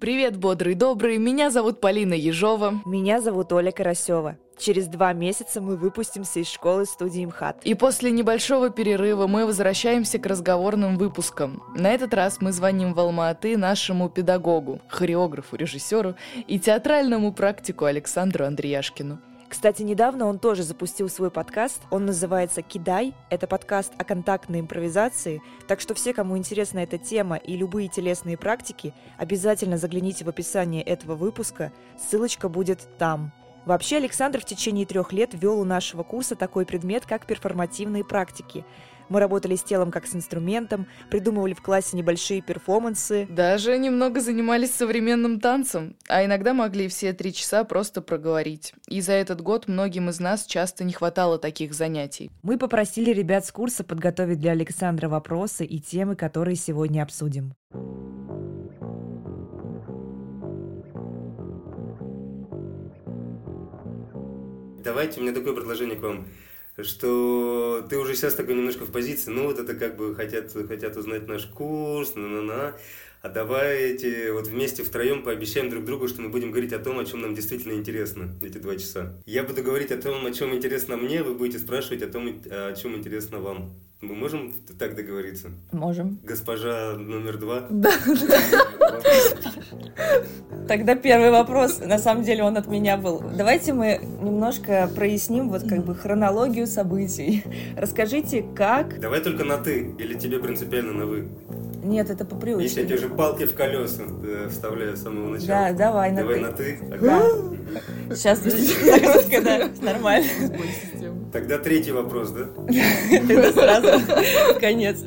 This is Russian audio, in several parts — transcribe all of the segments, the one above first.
Привет, бодрый добрый. Меня зовут Полина Ежова. Меня зовут Оля Карасева. Через два месяца мы выпустимся из школы студии МХАТ. И после небольшого перерыва мы возвращаемся к разговорным выпускам. На этот раз мы звоним в Алма-Аты нашему педагогу, хореографу, режиссеру и театральному практику Александру Андреяшкину. Кстати, недавно он тоже запустил свой подкаст. Он называется «Кидай». Это подкаст о контактной импровизации. Так что все, кому интересна эта тема и любые телесные практики, обязательно загляните в описание этого выпуска. Ссылочка будет там. Вообще, Александр в течение трех лет вел у нашего курса такой предмет, как перформативные практики – мы работали с телом как с инструментом, придумывали в классе небольшие перформансы. Даже немного занимались современным танцем, а иногда могли все три часа просто проговорить. И за этот год многим из нас часто не хватало таких занятий. Мы попросили ребят с курса подготовить для Александра вопросы и темы, которые сегодня обсудим. Давайте, у меня такое предложение к вам что ты уже сейчас такой немножко в позиции, ну вот это как бы хотят, хотят узнать наш курс, на-на-на, а давайте вот вместе втроем пообещаем друг другу, что мы будем говорить о том, о чем нам действительно интересно эти два часа. Я буду говорить о том, о чем интересно мне, вы будете спрашивать о том, о чем интересно вам. Мы можем так договориться? Можем. Госпожа номер два? Да. Тогда первый вопрос, на самом деле он от меня был. Давайте мы немножко проясним вот как бы хронологию событий. Расскажите, как... Давай только на «ты» или тебе принципиально на «вы»? Нет, это по привычке. Если я тебе уже палки в колеса э, вставляю с самого начала. Да, давай на давай ты. на ты. Да. Сейчас загрузка, да, нормально. Тогда третий вопрос, да? Тогда сразу конец.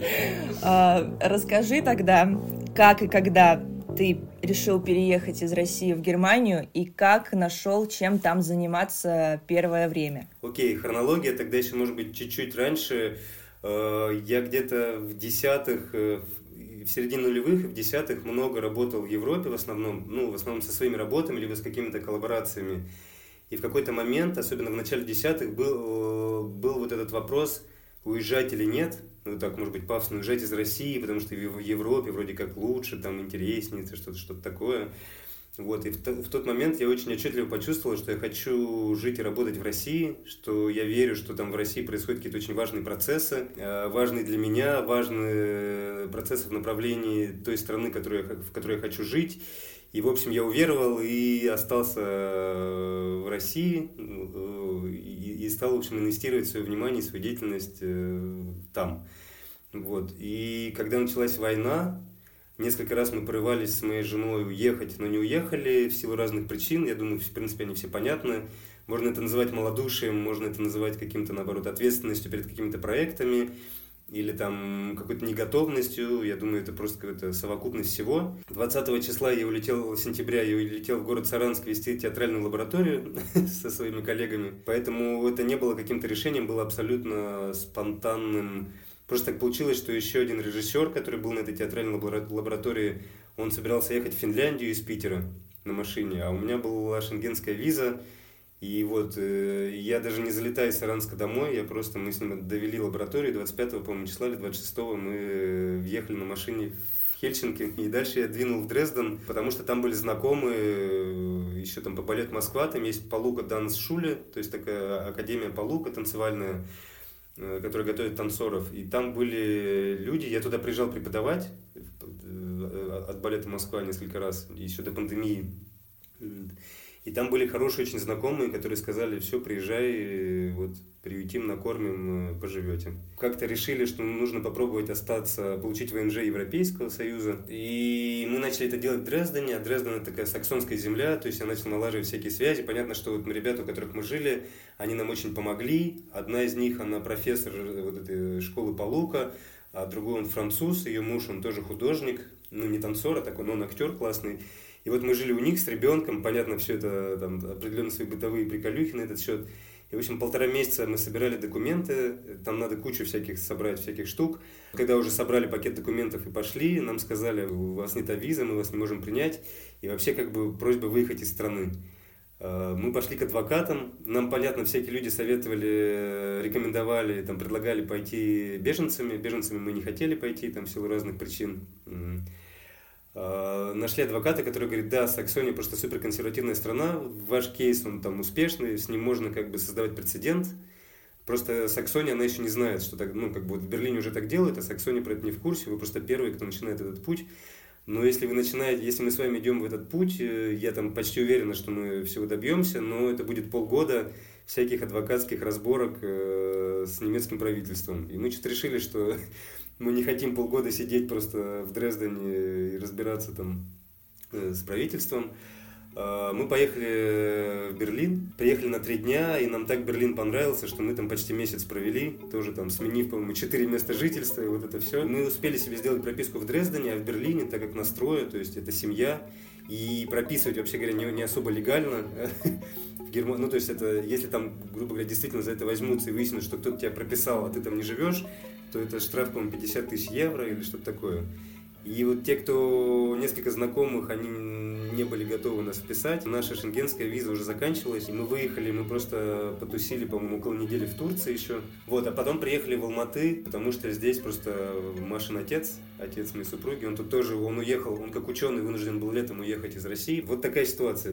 А, расскажи тогда, как и когда ты решил переехать из России в Германию и как нашел, чем там заниматься первое время? Окей, хронология тогда еще может быть чуть-чуть раньше. Э, я где-то в десятых, э, в середине нулевых и в десятых много работал в Европе в основном, ну, в основном со своими работами, либо с какими-то коллаборациями. И в какой-то момент, особенно в начале десятых, был, был вот этот вопрос, уезжать или нет, ну так, может быть, пафосно, уезжать из России, потому что в Европе вроде как лучше, там интереснее, что-то что такое. Вот, и в, в тот момент я очень отчетливо почувствовал, что я хочу жить и работать в России, что я верю, что там в России происходят какие-то очень важные процессы, э, важные для меня, важные процессы в направлении той страны, которую я, в которой я хочу жить. И, в общем, я уверовал и остался э, в России э, и, стал, в общем, инвестировать свое внимание и свою деятельность там. Вот. И когда началась война, Несколько раз мы порывались с моей женой уехать, но не уехали в силу разных причин. Я думаю, в принципе, они все понятны. Можно это называть малодушием, можно это называть каким-то, наоборот, ответственностью перед какими-то проектами или там какой-то неготовностью. Я думаю, это просто какая-то совокупность всего. 20 числа я улетел, сентября я улетел в город Саранск вести театральную лабораторию со своими коллегами. Поэтому это не было каким-то решением, было абсолютно спонтанным Просто так получилось, что еще один режиссер, который был на этой театральной лаборатории, он собирался ехать в Финляндию из Питера на машине, а у меня была шенгенская виза, и вот э, я даже не залетая из Саранска домой, я просто, мы с ним довели лабораторию, 25 по-моему, числа или 26 мы въехали на машине в Хельсинки, и дальше я двинул в Дрезден, потому что там были знакомые, э, еще там по балет Москва, там есть Полука Данс Шуле, то есть такая академия Полука танцевальная, Э, которые готовят танцоров. И там были люди, я туда приезжал преподавать э, от балета Москва несколько раз, еще до пандемии. И там были хорошие очень знакомые, которые сказали, все, приезжай, вот, приютим, накормим, э, поживете. Как-то решили, что нужно попробовать остаться, получить ВНЖ Европейского Союза. И мы начали это делать в Дрездене, а Дрезден это такая саксонская земля, то есть я начал налаживать всякие связи. Понятно, что вот ребята, у которых мы жили, они нам очень помогли. Одна из них, она профессор вот этой школы Полука, а другой он француз, ее муж, он тоже художник, ну не танцор, а такой, но он актер классный. И вот мы жили у них с ребенком, понятно, все это, там, определенно свои бытовые приколюхи на этот счет. И, в общем, полтора месяца мы собирали документы, там надо кучу всяких собрать, всяких штук. Когда уже собрали пакет документов и пошли, нам сказали, у вас нет виза, мы вас не можем принять. И вообще, как бы, просьба выехать из страны. А, мы пошли к адвокатам, нам, понятно, всякие люди советовали, рекомендовали, там, предлагали пойти беженцами. Беженцами мы не хотели пойти, там, в силу разных причин. А, нашли адвоката, который говорит, да, Саксония просто суперконсервативная страна, ваш кейс, он там успешный, с ним можно как бы создавать прецедент. Просто Саксония, она еще не знает, что так, ну, как бы вот в Берлине уже так делают, а Саксония про это не в курсе, вы просто первый, кто начинает этот путь. Но если вы начинаете, если мы с вами идем в этот путь, э, я там почти уверен, что мы всего добьемся, но это будет полгода всяких адвокатских разборок э, с немецким правительством. И мы что-то решили, что мы не хотим полгода сидеть просто в Дрездене и разбираться там э, с правительством. А, мы поехали в Берлин, приехали на три дня, и нам так Берлин понравился, что мы там почти месяц провели, тоже там сменив, по-моему, четыре места жительства, и вот это все. Мы успели себе сделать прописку в Дрездене, а в Берлине, так как настроя, то есть это семья, и прописывать, вообще говоря, не, не особо легально. ну, то есть это, если там, грубо говоря, действительно за это возьмутся и выяснят, что кто-то тебя прописал, а ты там не живешь, то это штраф, по-моему, 50 тысяч евро или что-то такое. И вот те, кто несколько знакомых, они не были готовы нас вписать. Наша шенгенская виза уже заканчивалась, и мы выехали, мы просто потусили, по-моему, около недели в Турции еще. Вот, а потом приехали в Алматы, потому что здесь просто Машин отец, отец моей супруги, он тут тоже, он уехал, он как ученый вынужден был летом уехать из России. Вот такая ситуация.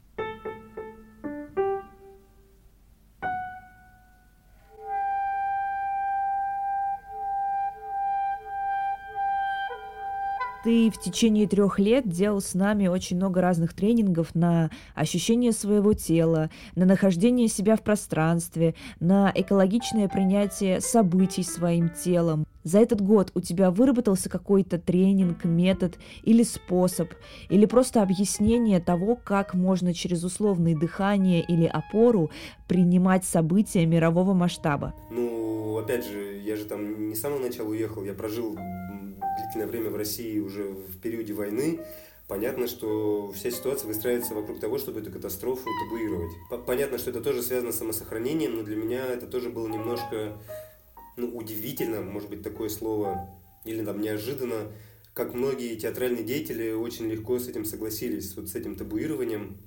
Ты в течение трех лет делал с нами очень много разных тренингов на ощущение своего тела, на нахождение себя в пространстве, на экологичное принятие событий своим телом. За этот год у тебя выработался какой-то тренинг, метод или способ, или просто объяснение того, как можно через условные дыхание или опору принимать события мирового масштаба? Ну, опять же, я же там не с самого начала уехал, я прожил длительное время в России уже в периоде войны, понятно, что вся ситуация выстраивается вокруг того, чтобы эту катастрофу табуировать. Понятно, что это тоже связано с самосохранением, но для меня это тоже было немножко ну, удивительно, может быть, такое слово, или там неожиданно, как многие театральные деятели очень легко с этим согласились, вот с этим табуированием.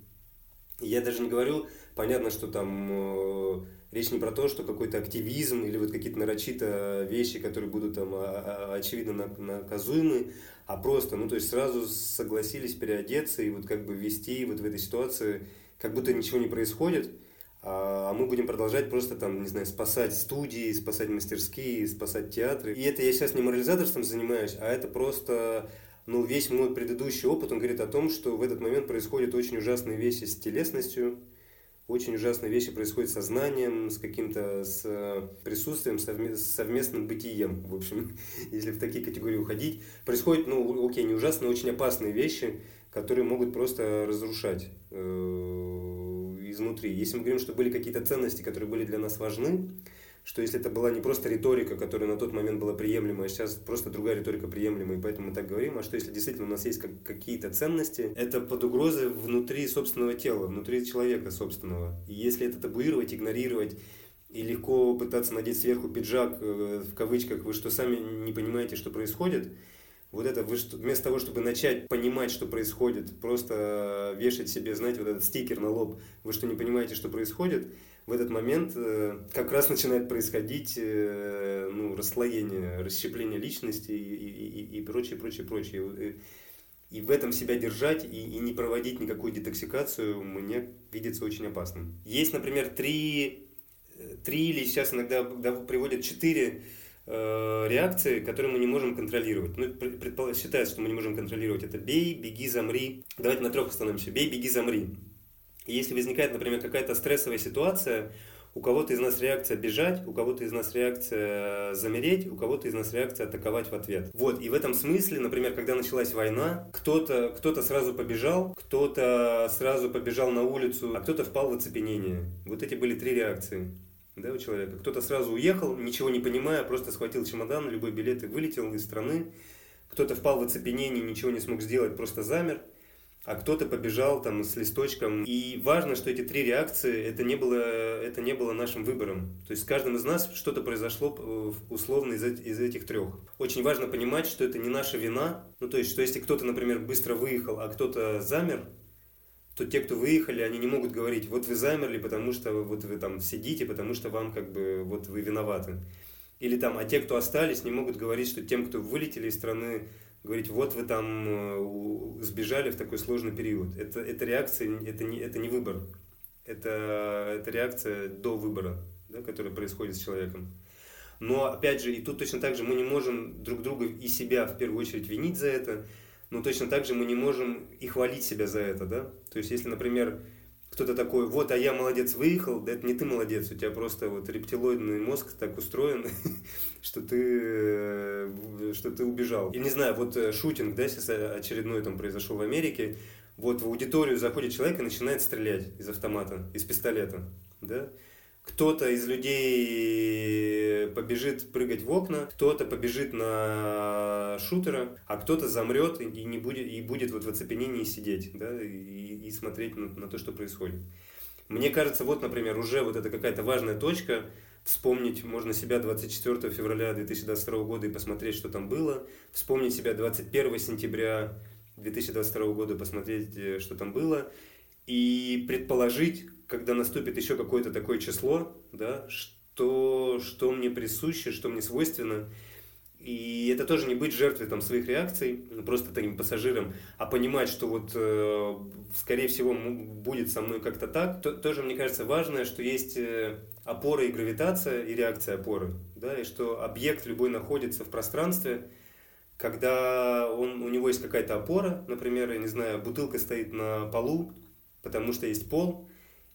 Я даже не говорю, понятно, что там речь не про то, что какой-то активизм или вот какие-то нарочито вещи, которые будут там а, а, очевидно наказуемы, а просто, ну то есть сразу согласились переодеться и вот как бы вести вот в этой ситуации, как будто ничего не происходит, а, а мы будем продолжать просто там, не знаю, спасать студии, спасать мастерские, спасать театры. И это я сейчас не морализаторством занимаюсь, а это просто ну, весь мой предыдущий опыт, он говорит о том, что в этот момент происходят очень ужасные вещи с телесностью, очень ужасные вещи происходят с сознанием, с каким-то с э, присутствием, с совместным бытием, в общем, если в такие категории уходить. Происходят, ну, окей, не ужасные, очень опасные вещи, которые могут просто разрушать э, изнутри. Если мы говорим, что были какие-то ценности, которые были для нас важны, что если это была не просто риторика, которая на тот момент была приемлема, а сейчас просто другая риторика приемлема, и поэтому мы так говорим, а что если действительно у нас есть как, какие-то ценности, это под угрозой внутри собственного тела, внутри человека собственного. И если это табуировать, игнорировать, и легко пытаться надеть сверху пиджак, э, в кавычках, вы что сами не понимаете, что происходит, вот это вы вместо того, чтобы начать понимать, что происходит, просто вешать себе, знаете, вот этот стикер на лоб, вы что не понимаете, что происходит, в этот момент э, как раз начинает происходить э, ну, расслоение, расщепление личности и, и, и, прочее, прочее, прочее. И в этом себя держать и, и не проводить никакую детоксикацию мне видится очень опасным. Есть, например, три, э, три или сейчас иногда приводят четыре э, реакции, которые мы не можем контролировать. Ну, предполагается, считается, что мы не можем контролировать. Это бей, беги, замри. Давайте на трех остановимся. Бей, беги, замри. Если возникает, например, какая-то стрессовая ситуация, у кого-то из нас реакция бежать, у кого-то из нас реакция замереть, у кого-то из нас реакция атаковать в ответ. Вот, и в этом смысле, например, когда началась война, кто-то кто сразу побежал, кто-то сразу побежал на улицу, а кто-то впал в оцепенение. Вот эти были три реакции да, у человека. Кто-то сразу уехал, ничего не понимая, просто схватил чемодан, любой билет и вылетел из страны. Кто-то впал в оцепенение, ничего не смог сделать, просто замер а кто-то побежал там с листочком. И важно, что эти три реакции, это не было, это не было нашим выбором. То есть с каждым из нас что-то произошло э, условно из, из этих трех. Очень важно понимать, что это не наша вина. Ну, то есть, что если кто-то, например, быстро выехал, а кто-то замер, то те, кто выехали, они не могут говорить, вот вы замерли, потому что вот вы там сидите, потому что вам как бы вот вы виноваты. Или там, а те, кто остались, не могут говорить, что тем, кто вылетели из страны, говорить, вот вы там э, сбежали в такой сложный период. Это, это реакция, это не, это не выбор. Это, это реакция до выбора, да, которая происходит с человеком. Но, опять же, и тут точно так же мы не можем друг друга и себя в первую очередь винить за это, но точно так же мы не можем и хвалить себя за это, да. То есть, если, например, кто-то такой, вот, а я молодец, выехал, да это не ты молодец, у тебя просто вот рептилоидный мозг так устроен, что ты, э, что ты убежал. И не знаю, вот э, шутинг, да, сейчас очередной там произошел в Америке, вот в аудиторию заходит человек и начинает стрелять из автомата, из пистолета, да, кто-то из людей побежит прыгать в окна, кто-то побежит на шутера, а кто-то замрет и не будет и будет вот в оцепенении сидеть, да, и, и смотреть на, на то, что происходит. Мне кажется, вот, например, уже вот это какая-то важная точка, вспомнить можно себя 24 февраля 2022 года и посмотреть, что там было, вспомнить себя 21 сентября 2022 года, посмотреть, э, что там было, и предположить, когда наступит еще какое-то такое число, да, что, что мне присуще, что мне свойственно, и это тоже не быть жертвой там, своих реакций, ну, просто таким пассажиром, а понимать, что вот, э, скорее всего, будет со мной как-то так. То, тоже, мне кажется, важно, что есть э, опора и гравитация, и реакция опоры. Да, и что объект любой находится в пространстве, когда он, у него есть какая-то опора, например, я не знаю, бутылка стоит на полу, потому что есть пол,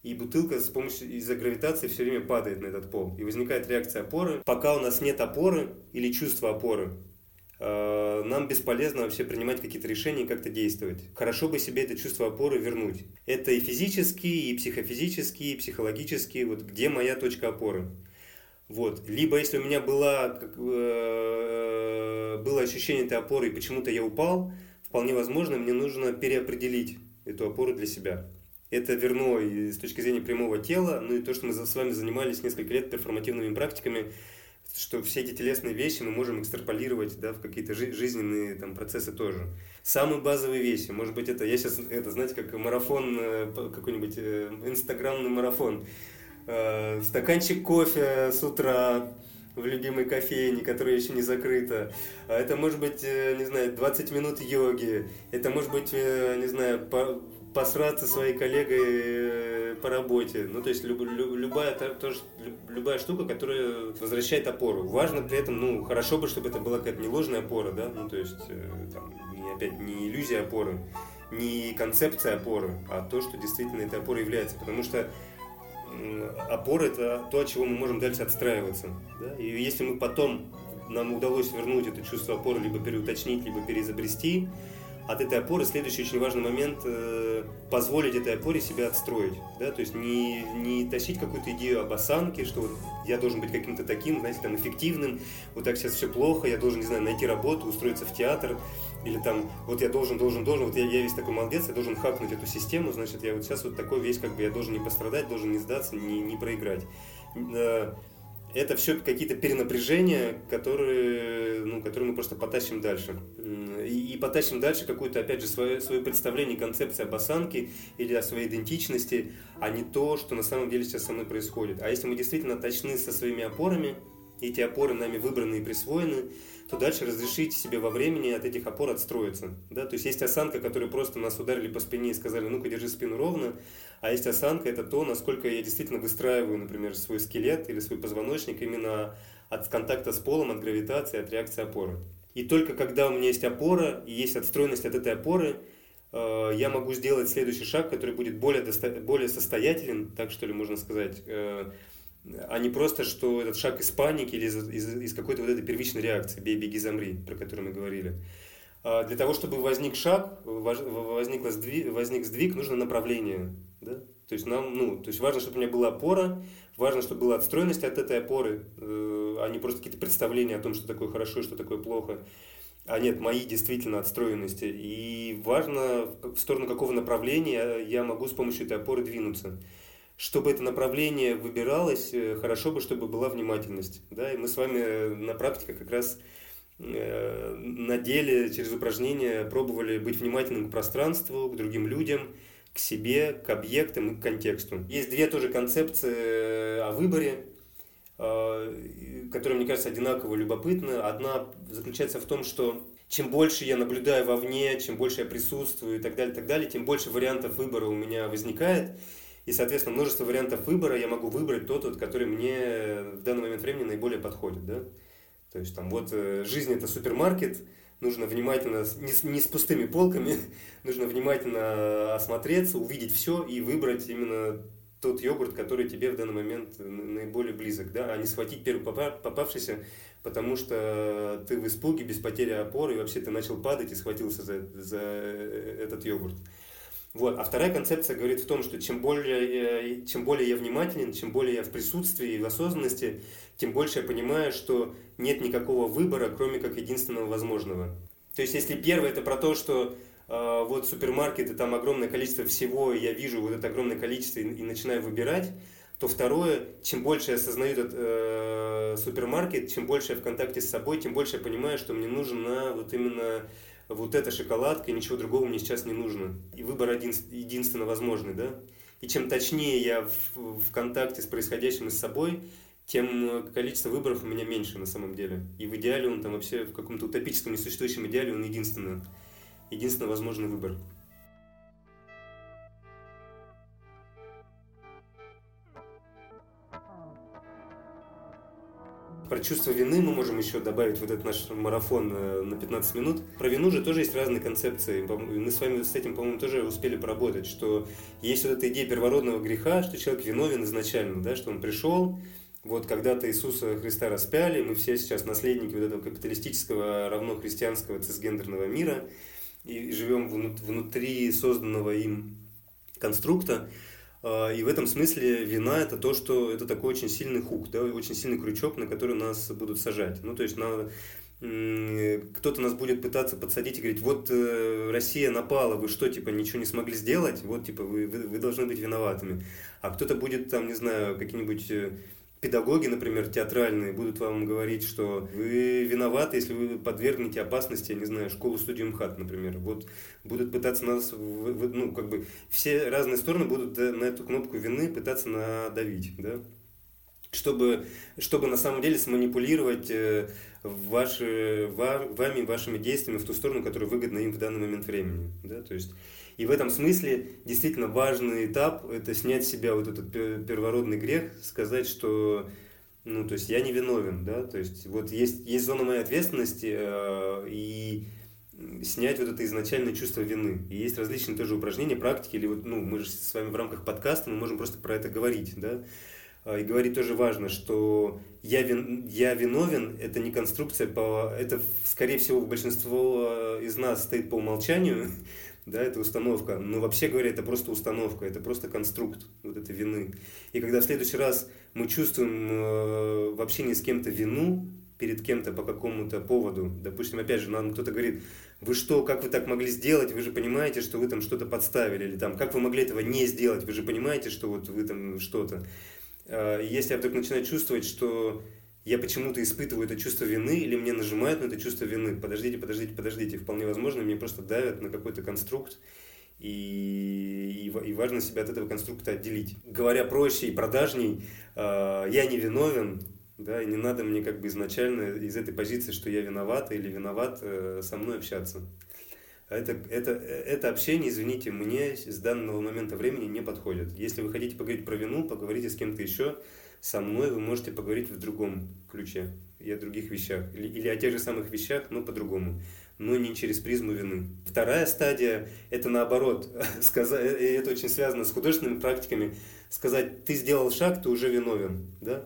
и бутылка с помощью из-за гравитации все время падает на этот пол. И возникает реакция опоры. Пока у нас нет опоры или чувства опоры, э, нам бесполезно вообще принимать какие-то решения и как-то действовать. Хорошо бы себе это чувство опоры вернуть. Это и физически, и психофизически, и психологически. Вот где моя точка опоры. Вот. Либо если у меня была, как, э, было ощущение этой опоры, и почему-то я упал, вполне возможно, мне нужно переопределить эту опору для себя. Это верно и с точки зрения прямого тела, ну и то, что мы с вами занимались несколько лет перформативными практиками, что все эти телесные вещи мы можем экстраполировать да, в какие-то жи- жизненные там, процессы тоже. Самые базовые вещи, может быть, это, я сейчас, это, знаете, как марафон, э, какой-нибудь э, инстаграмный марафон. Э, стаканчик кофе с утра, в любимой кофейне, которая еще не закрыта. А это может быть, не знаю, 20 минут йоги. Это может быть, не знаю, посраться своей коллегой э, по работе. Ну, то есть люб, люб, любая, тоже, любая штука, которая возвращает опору. Важно при этом, ну, хорошо бы, чтобы это была какая-то не ложная опора, да, ну, то есть, э, там, не, опять, не иллюзия опоры, не концепция опоры, а то, что действительно этой опорой является. Потому что опора – это то, от чего мы можем дальше отстраиваться. Да? И если мы потом, нам удалось вернуть это чувство опоры, либо переуточнить, либо переизобрести, от этой опоры следующий очень важный момент э, позволить этой опоре себя отстроить. Да? То есть не, не тащить какую-то идею об осанке, что вот я должен быть каким-то таким, знаете, там, эффективным, вот так сейчас все плохо, я должен, не знаю, найти работу, устроиться в театр, или там, вот я должен, должен, должен, вот я, я весь такой молодец, я должен хакнуть эту систему, значит, я вот сейчас вот такой весь, как бы, я должен не пострадать, должен не сдаться, не, не проиграть. Это все какие-то перенапряжения, которые, ну, которые мы просто потащим дальше и, и потащим дальше какое-то, опять же, свое, свое представление, концепция об осанке или о своей идентичности, а не то, что на самом деле сейчас со мной происходит. А если мы действительно точны со своими опорами, эти опоры нами выбраны и присвоены, то дальше разрешить себе во времени от этих опор отстроиться. Да? То есть есть осанка, которую просто нас ударили по спине и сказали, ну-ка держи спину ровно, а есть осанка, это то, насколько я действительно выстраиваю, например, свой скелет или свой позвоночник именно от контакта с полом, от гравитации, от реакции опоры. И только когда у меня есть опора и есть отстроенность от этой опоры, э, я могу сделать следующий шаг, который будет более, более состоятелен, так что ли можно сказать, э, а не просто, что этот шаг из паники или из, из, из какой-то вот этой первичной реакции «бей, беги, замри», про которую мы говорили. А для того, чтобы возник шаг, возник возник сдвиг, нужно направление. Да? То есть нам, ну, то есть важно, чтобы у меня была опора, важно, чтобы была отстроенность от этой опоры, э, а не просто какие-то представления о том, что такое хорошо что такое плохо. А нет, мои действительно отстроенности. И важно, в сторону какого направления я могу с помощью этой опоры двинуться. Чтобы это направление выбиралось, э, хорошо бы, чтобы была внимательность. Да? И мы с вами на практике как раз э, на деле через упражнения пробовали быть внимательным к пространству, к другим людям, к себе, к объектам и к контексту. Есть две тоже концепции э, о выборе, э, которые, мне кажется, одинаково любопытны. Одна заключается в том, что чем больше я наблюдаю вовне, чем больше я присутствую и так далее, так далее, тем больше вариантов выбора у меня возникает. И, соответственно, множество вариантов выбора я могу выбрать тот, вот, который мне в данный момент времени наиболее подходит. Да? То есть там вот э, жизнь это супермаркет, нужно внимательно, не с, не с пустыми полками, нужно внимательно осмотреться, увидеть все и выбрать именно тот йогурт, который тебе в данный момент наиболее близок, да, а не схватить первый попавшийся, потому что ты в испуге, без потери опоры, и вообще ты начал падать и схватился за, за этот йогурт. Вот. А вторая концепция говорит в том, что чем более, чем более я внимателен, чем более я в присутствии и в осознанности, тем больше я понимаю, что нет никакого выбора, кроме как единственного возможного. То есть, если первое это про то, что э, вот супермаркеты, там огромное количество всего, и я вижу вот это огромное количество и, и начинаю выбирать, то второе, чем больше я осознаю этот э, супермаркет, чем больше я в контакте с собой, тем больше я понимаю, что мне нужно вот именно вот эта шоколадка, и ничего другого мне сейчас не нужно. И выбор один, единственно возможный, да? И чем точнее я в, в контакте с происходящим с собой, тем количество выборов у меня меньше на самом деле. И в идеале он там вообще в каком-то утопическом несуществующем идеале он единственный, единственно возможный выбор. Про чувство вины мы можем еще добавить вот этот наш марафон э, на 15 минут. Про вину же тоже есть разные концепции. Мы с вами с этим, по-моему, тоже успели поработать, что есть вот эта идея первородного греха, что человек виновен изначально, да, что он пришел, вот когда-то Иисуса Христа распяли, мы все сейчас наследники вот этого капиталистического равно христианского цисгендерного мира и живем внутри созданного им конструкта. А, и в этом смысле вина это то, что это такой очень сильный хук, да, очень сильный крючок, на который нас будут сажать. Ну, то есть на, кто-то нас будет пытаться подсадить и говорить, вот э, Россия напала, вы что, типа, ничего не смогли сделать, вот, типа, вы, вы, вы должны быть виноватыми. А кто-то будет, там, не знаю, какие-нибудь э, педагоги, например, театральные, будут вам говорить, что вы виноваты, если вы подвергнете опасности, я не знаю, школу-студию МХАТ, например. Вот будут пытаться нас, ну, как бы, все разные стороны будут на эту кнопку вины пытаться надавить, да, чтобы, чтобы на самом деле сманипулировать э, ваши, вами, вашими действиями в ту сторону, которая выгодна им в данный момент времени, да, то есть и в этом смысле действительно важный этап – это снять с себя вот этот первородный грех, сказать, что ну, то есть я не виновен, да, то есть вот есть, есть зона моей ответственности, э, и снять вот это изначальное чувство вины. И есть различные тоже упражнения, практики, или вот, ну, мы же с вами в рамках подкаста, мы можем просто про это говорить, да, э, и говорить тоже важно, что я, вин, я виновен, это не конструкция, по, это, скорее всего, большинство из нас стоит по умолчанию, да, это установка. Но вообще говоря, это просто установка, это просто конструкт вот этой вины. И когда в следующий раз мы чувствуем э, в общении с кем-то вину перед кем-то по какому-то поводу, допустим, опять же, нам кто-то говорит, вы что, как вы так могли сделать, вы же понимаете, что вы там что-то подставили, или там, как вы могли этого не сделать, вы же понимаете, что вот вы там что-то. Э, если я вдруг начинаю чувствовать, что я почему-то испытываю это чувство вины, или мне нажимают на это чувство вины. Подождите, подождите, подождите. Вполне возможно, мне просто давят на какой-то конструкт, и, и, и важно себя от этого конструкта отделить. Говоря проще и продажней, э, я не виновен, да, и не надо мне как бы изначально из этой позиции, что я виноват или виноват, э, со мной общаться. Это, это, это общение, извините, мне с данного момента времени не подходит. Если вы хотите поговорить про вину, поговорите с кем-то еще, со мной вы можете поговорить в другом ключе и о других вещах. Или, или о тех же самых вещах, но по-другому. Но не через призму вины. Вторая стадия – это наоборот. Сказать, это очень связано с художественными практиками. Сказать, ты сделал шаг, ты уже виновен. Да?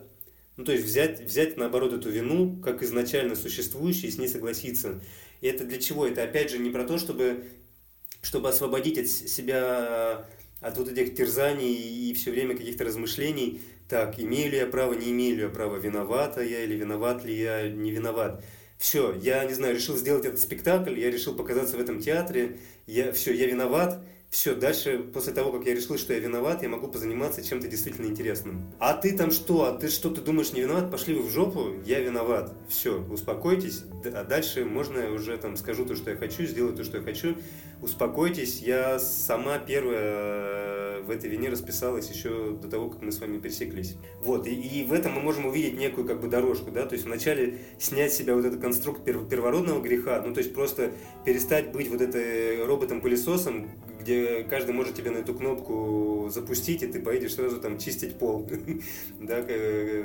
Ну, то есть взять, взять наоборот эту вину, как изначально существующую, и с ней согласиться. И это для чего? Это опять же не про то, чтобы, чтобы освободить от себя от вот этих терзаний и все время каких-то размышлений, так, имею ли я право, не имею ли я право, виновата я или виноват ли я, не виноват. Все, я, не знаю, решил сделать этот спектакль, я решил показаться в этом театре, я, все, я виноват, все, дальше, после того, как я решил, что я виноват, я могу позаниматься чем-то действительно интересным. А ты там что? А ты что, ты думаешь не виноват? Пошли вы в жопу, я виноват. Все, успокойтесь. А дальше можно я уже там скажу то, что я хочу, сделаю то, что я хочу. Успокойтесь, я сама первая в этой вине расписалась еще до того, как мы с вами пересеклись. Вот, и, и в этом мы можем увидеть некую как бы дорожку, да, то есть вначале снять с себя вот этот конструкт первородного греха, ну то есть просто перестать быть вот этой роботом-пылесосом, где каждый может тебе на эту кнопку запустить, и ты поедешь сразу там чистить пол, да,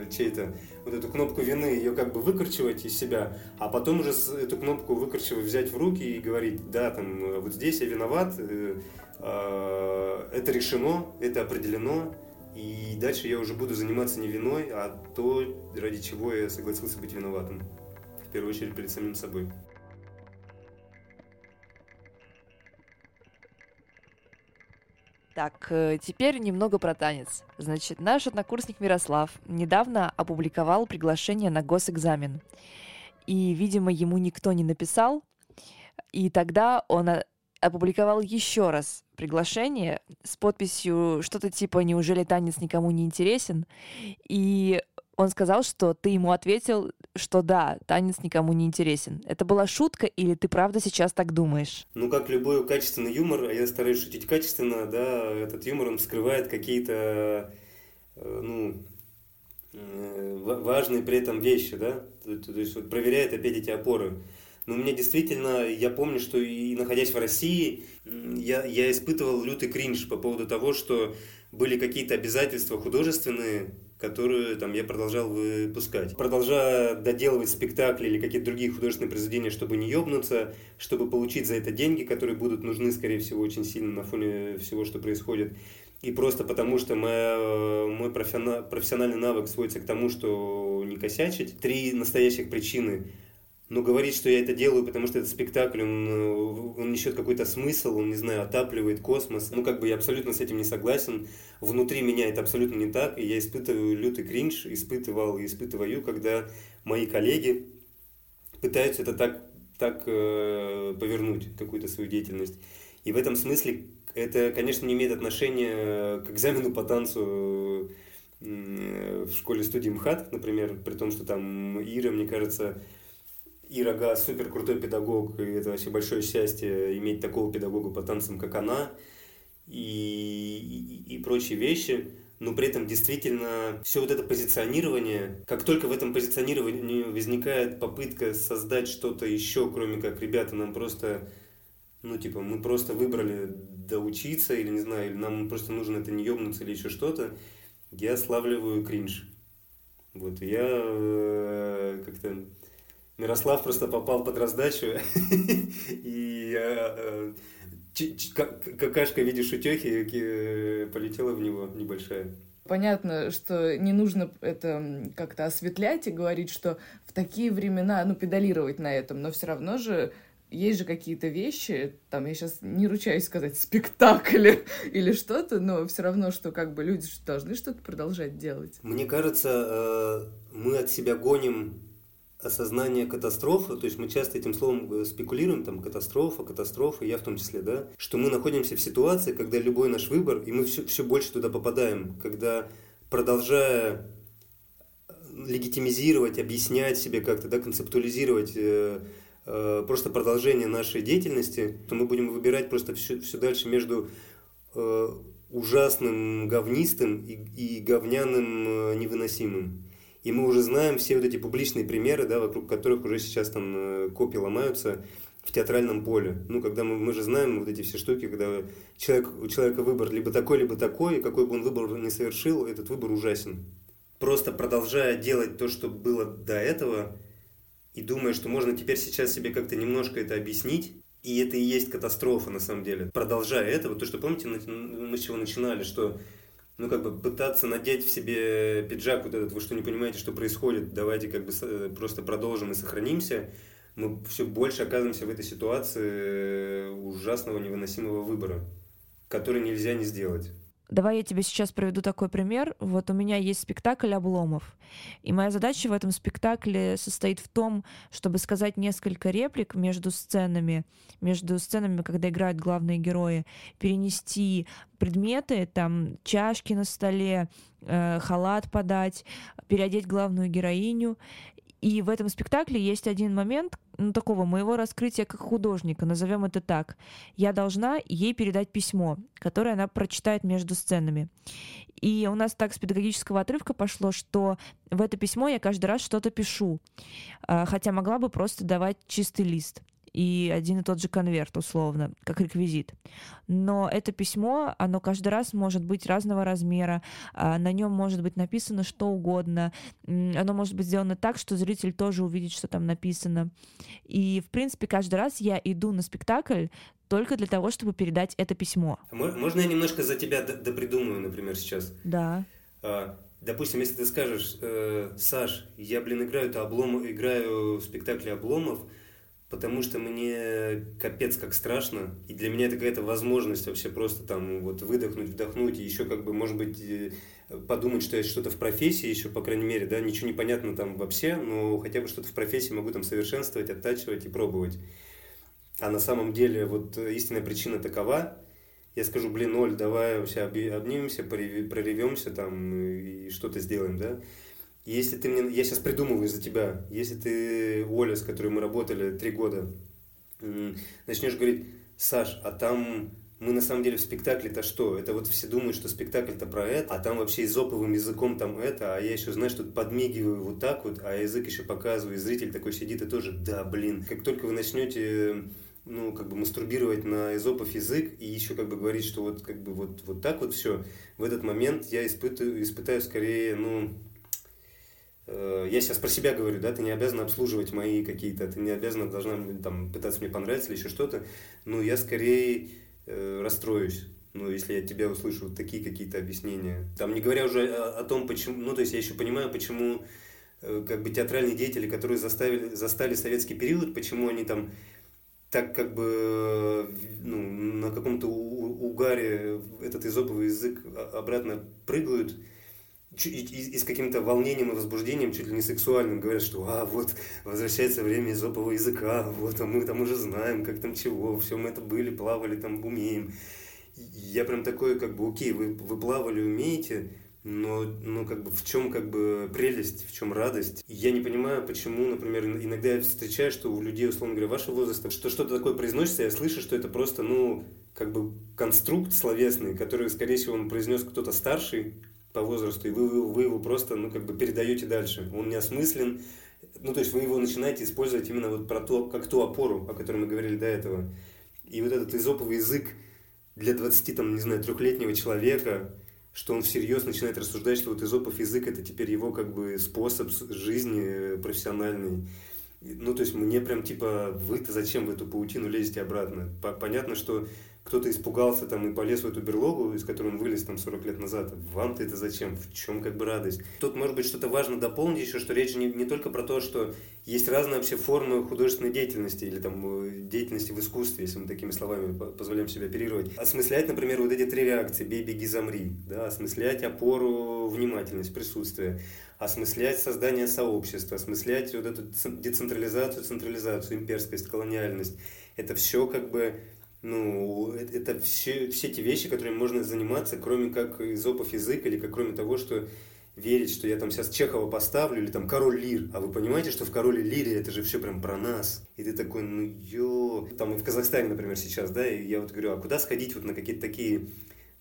чей-то. Вот эту кнопку вины, ее как бы выкорчевать из себя, а потом уже эту кнопку выкорчевать, взять в руки и говорить, да, там, вот здесь я виноват, э, это решено, это определено, и дальше я уже буду заниматься не виной, а то, ради чего я согласился быть виноватым. В первую очередь перед самим собой. Так, э, теперь немного про танец. Значит, наш однокурсник Мирослав недавно опубликовал приглашение на госэкзамен. И, видимо, ему никто не написал. И тогда он опубликовал еще раз приглашение с подписью что-то типа «Неужели танец никому не интересен?» И он сказал, что ты ему ответил, что да, танец никому не интересен. Это была шутка или ты правда сейчас так думаешь? Ну, как любой качественный юмор, а я стараюсь шутить качественно, да, этот юмор, он скрывает какие-то, э, ну, э, важные при этом вещи, да, то, то есть вот проверяет опять эти опоры. Но у меня действительно, я помню, что и находясь в России, я, я испытывал лютый кринж по поводу того, что были какие-то обязательства художественные, которую там я продолжал выпускать. Продолжая доделывать спектакли или какие-то другие художественные произведения, чтобы не ёбнуться, чтобы получить за это деньги, которые будут нужны, скорее всего, очень сильно на фоне всего, что происходит. И просто потому, что моя, мой профессиональный навык сводится к тому, что не косячить. Три настоящих причины – но говорить, что я это делаю, потому что это спектакль, он, э, он несет какой-то смысл, он, не знаю, отапливает космос. Ну, как бы я абсолютно с этим не согласен. Внутри меня это абсолютно не так, и я испытываю лютый кринж, испытывал и испытываю, когда мои коллеги пытаются это так, так э, повернуть, какую-то свою деятельность. И в этом смысле это, конечно, не имеет отношения к экзамену по танцу э, в школе студии МХАТ, например, при том, что там Ира, мне кажется, и Рога супер крутой педагог, и это вообще большое счастье иметь такого педагога по танцам, как она, и, и, и прочие вещи. Но при этом действительно все вот это позиционирование, как только в этом позиционировании возникает попытка создать что-то еще, кроме как ребята, нам просто, ну типа, мы просто выбрали доучиться, или не знаю, или нам просто нужно это не ебнуться или еще что-то, я славливаю кринж. Вот, я э, как-то Мирослав просто попал под раздачу, и э, какашка в виде шутехи э, полетела в него небольшая. Понятно, что не нужно это как-то осветлять и говорить, что в такие времена, ну, педалировать на этом, но все равно же есть же какие-то вещи, там, я сейчас не ручаюсь сказать, спектакли или что-то, но все равно, что как бы люди должны что-то продолжать делать. Мне кажется, э, мы от себя гоним осознание катастрофы, то есть мы часто этим словом э, спекулируем, там, катастрофа, катастрофа, я в том числе, да, что мы находимся в ситуации, когда любой наш выбор, и мы все, все больше туда попадаем, когда продолжая э, легитимизировать, объяснять себе как-то, да, концептуализировать э, э, просто продолжение нашей деятельности, то мы будем выбирать просто все, все дальше между э, ужасным говнистым и, и говняным э, невыносимым. И мы уже знаем все вот эти публичные примеры, да, вокруг которых уже сейчас там э, копии ломаются в театральном поле. Ну, когда мы, мы же знаем вот эти все штуки, когда человек, у человека выбор либо такой, либо такой, и какой бы он выбор не совершил, этот выбор ужасен. Просто продолжая делать то, что было до этого, и думая, что можно теперь сейчас себе как-то немножко это объяснить, и это и есть катастрофа на самом деле. Продолжая это, вот то, что помните, мы с чего начинали, что ну, как бы пытаться надеть в себе пиджак вот этот, вы что не понимаете, что происходит, давайте как бы э, просто продолжим и сохранимся, мы все больше оказываемся в этой ситуации ужасного невыносимого выбора, который нельзя не сделать. Давай я тебе сейчас проведу такой пример. Вот у меня есть спектакль «Обломов». И моя задача в этом спектакле состоит в том, чтобы сказать несколько реплик между сценами, между сценами, когда играют главные герои, перенести предметы, там, чашки на столе, э, халат подать, переодеть главную героиню И в этом спектакле есть один момент ну, такого моего раскрытия как художника, назовем это так. Я должна ей передать письмо, которое она прочитает между сценами. И у нас так с педагогического отрывка пошло, что в это письмо я каждый раз что-то пишу, а, хотя могла бы просто давать чистый лист и один и тот же конверт, условно, как реквизит. Но это письмо, оно каждый раз может быть разного размера, а, на нем может быть написано что угодно, оно может быть сделано так, что зритель тоже увидит, что там написано. И, в принципе, каждый раз я иду на спектакль только для того, чтобы передать это письмо. Можно я немножко за тебя допридумаю, например, сейчас? Да. А, допустим, если ты скажешь, э, Саш, я, блин, играю, это облом, играю в спектакле «Обломов», потому что мне капец как страшно, и для меня это какая-то возможность вообще просто там вот выдохнуть, вдохнуть, и еще как бы, может быть, э, подумать, что я что-то в профессии еще, по крайней мере, да, ничего не понятно там вообще, но хотя бы что-то в профессии могу там совершенствовать, оттачивать и пробовать. А на самом деле вот истинная причина такова, я скажу, блин, Оль, давай вообще обнимемся, проревемся там и что-то сделаем, да, если ты мне, я сейчас придумываю за тебя, если ты, Оля, с которой мы работали три года, начнешь говорить, Саш, а там мы на самом деле в спектакле-то что? Это вот все думают, что спектакль-то про это, а там вообще изоповым языком там это, а я еще, знаешь, тут подмигиваю вот так вот, а язык еще показываю, и зритель такой сидит и тоже, да, блин. Как только вы начнете ну, как бы мастурбировать на изопов язык и еще как бы говорить, что вот как бы вот, вот так вот все, в этот момент я испытываю, испытаю скорее, ну, я сейчас про себя говорю, да, ты не обязана обслуживать мои какие-то, ты не обязана, должна там пытаться мне понравиться или еще что-то, но я скорее э, расстроюсь, ну, если я тебя услышу вот такие какие-то объяснения. Там не говоря уже о, о том, почему, ну, то есть я еще понимаю, почему э, как бы театральные деятели, которые заставили, застали советский период, почему они там так как бы ну, на каком-то угаре этот изоповый язык обратно прыгают, и, и, с каким-то волнением и возбуждением, чуть ли не сексуальным, говорят, что а, вот, возвращается время изопового языка, вот, а мы там уже знаем, как там чего, все мы это были, плавали, там умеем. Я прям такой, как бы, окей, вы, вы плавали, умеете, но, но как бы в чем как бы прелесть, в чем радость. Я не понимаю, почему, например, иногда я встречаю, что у людей, условно говоря, вашего возраста, что что-то такое произносится, я слышу, что это просто, ну, как бы конструкт словесный, который, скорее всего, он произнес кто-то старший, по возрасту, и вы, вы его просто, ну, как бы передаете дальше. Он не осмыслен, ну, то есть вы его начинаете использовать именно вот про то, как ту опору, о которой мы говорили до этого. И вот этот изоповый язык для 20, там, не знаю, трехлетнего человека, что он всерьез начинает рассуждать, что вот изопов язык это теперь его как бы способ жизни профессиональный. Ну, то есть мне прям типа, вы-то зачем в эту паутину лезете обратно? Понятно, что кто-то испугался там и полез в эту берлогу, из которой он вылез там 40 лет назад. Вам-то это зачем? В чем как бы радость? Тут, может быть, что-то важно дополнить еще, что речь не, не только про то, что есть разные вообще формы художественной деятельности или там э, деятельности в искусстве, если мы такими словами позволяем себе оперировать. Осмыслять, например, вот эти три реакции «бей, беги, замри», да, осмыслять опору, внимательность, присутствие, осмыслять создание сообщества, осмыслять вот эту децентрализацию, централизацию, имперскость, колониальность. Это все как бы ну, это, это все, все те вещи, которыми можно заниматься, кроме как изопов язык, или как кроме того, что верить, что я там сейчас Чехова поставлю, или там Король Лир. А вы понимаете, что в Короле Лире это же все прям про нас. И ты такой, ну ё... Там и в Казахстане, например, сейчас, да, и я вот говорю, а куда сходить вот на какие-то такие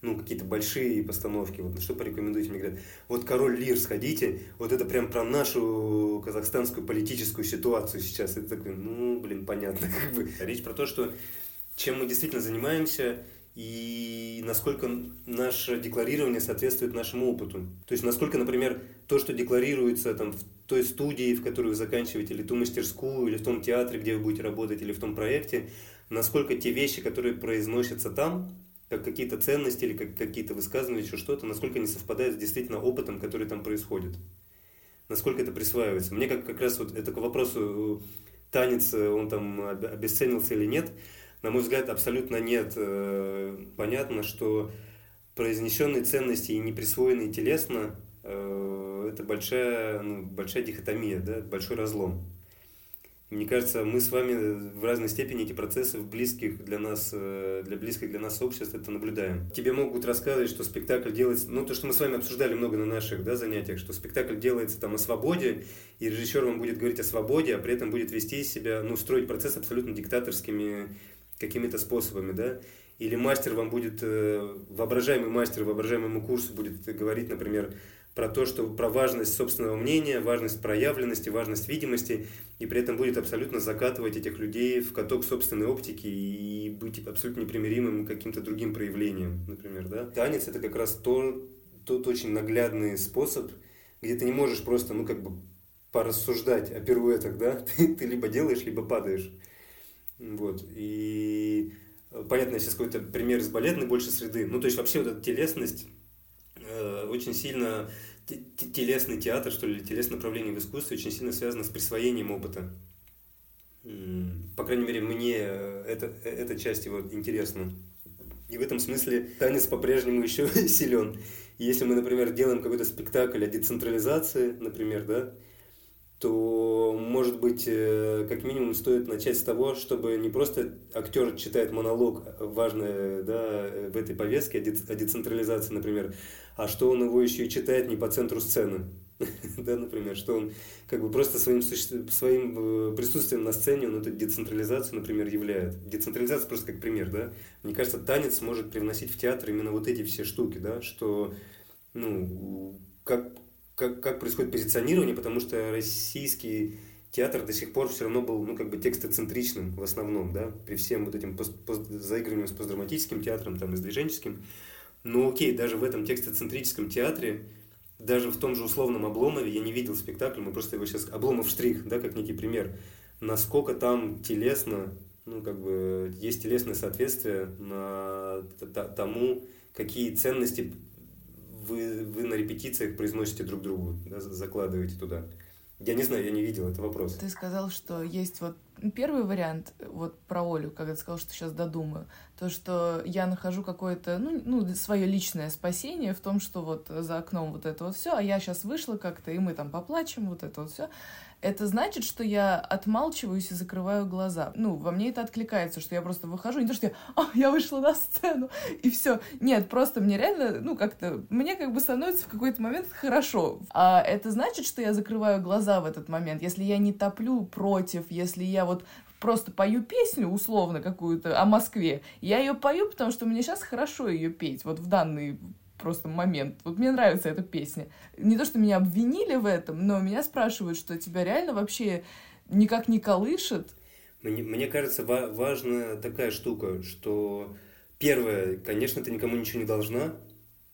ну, какие-то большие постановки, вот, что порекомендуете? Мне говорят, вот «Король Лир» сходите, вот это прям про нашу казахстанскую политическую ситуацию сейчас. Это такой, ну, блин, понятно, как бы. Речь про то, что чем мы действительно занимаемся и насколько наше декларирование соответствует нашему опыту. То есть насколько, например, то, что декларируется там, в той студии, в которой вы заканчиваете, или ту мастерскую, или в том театре, где вы будете работать, или в том проекте, насколько те вещи, которые произносятся там, как какие-то ценности или как какие-то высказывания, еще что-то, насколько они совпадают с действительно опытом, который там происходит. Насколько это присваивается. Мне как, как раз вот это к вопросу, танец, он там обесценился или нет – на мой взгляд, абсолютно нет. Э, понятно, что произнесенные ценности и не присвоенные телесно э, это большая, ну, большая дихотомия, да, большой разлом. Мне кажется, мы с вами в разной степени эти процессы в близких для нас, э, для близких для нас обществ это наблюдаем. Тебе могут рассказывать, что спектакль делается, ну то, что мы с вами обсуждали много на наших да, занятиях, что спектакль делается там о свободе, и режиссер вам будет говорить о свободе, а при этом будет вести себя, ну строить процесс абсолютно диктаторскими какими-то способами, да. Или мастер вам будет, э, воображаемый мастер воображаемому курсу будет говорить, например, про то, что про важность собственного мнения, важность проявленности, важность видимости, и при этом будет абсолютно закатывать этих людей в каток собственной оптики и быть абсолютно непримиримым каким-то другим проявлениям, например, да. Танец – это как раз то, тот очень наглядный способ, где ты не можешь просто, ну, как бы порассуждать о пируэтах, да, ты, ты либо делаешь, либо падаешь. Вот, и понятно, я сейчас какой-то пример из балетной больше среды, ну, то есть вообще вот эта телесность э, очень сильно телесный театр, что ли, телесное направление в искусстве очень сильно связано с присвоением опыта. По крайней мере, мне это, эта часть его интересна. И в этом смысле танец по-прежнему еще силен. Если мы, например, делаем какой-то спектакль о децентрализации, например, да, то, может быть, э, как минимум стоит начать с того, чтобы не просто актер читает монолог важный да, в этой повестке о децентрализации, например, а что он его еще и читает не по центру сцены. да, например, что он как бы просто своим, своим э, присутствием на сцене он эту децентрализацию, например, являет. Децентрализация просто как пример, да. Мне кажется, танец может привносить в театр именно вот эти все штуки, да, что, ну, как, как, как происходит позиционирование, потому что российский театр до сих пор все равно был, ну, как бы текстоцентричным в основном, да, при всем вот этим пост, пост, заигрыванием с постдраматическим театром, там, и с движенческим. Но окей, даже в этом текстоцентрическом театре, даже в том же условном Обломове, я не видел спектакль, мы просто его сейчас... Обломов штрих, да, как некий пример. Насколько там телесно, ну, как бы, есть телесное соответствие на тому, какие ценности вы, вы на репетициях произносите друг другу, да, закладываете туда. Я не знаю, я не видел, это вопрос. Ты сказал, что есть вот первый вариант, вот про Олю, когда ты сказал, что сейчас додумаю, то, что я нахожу какое-то, ну, ну, свое личное спасение в том, что вот за окном вот это вот все, а я сейчас вышла как-то, и мы там поплачем, вот это вот все это значит, что я отмалчиваюсь и закрываю глаза. Ну, во мне это откликается, что я просто выхожу, не то, что я, а, я вышла на сцену, и все. Нет, просто мне реально, ну, как-то, мне как бы становится в какой-то момент хорошо. А это значит, что я закрываю глаза в этот момент, если я не топлю против, если я вот просто пою песню условно какую-то о Москве, я ее пою, потому что мне сейчас хорошо ее петь, вот в данный просто момент. Вот мне нравится эта песня. Не то, что меня обвинили в этом, но меня спрашивают, что тебя реально вообще никак не колышет. Мне, мне кажется, ва- важная такая штука, что первое, конечно, ты никому ничего не должна.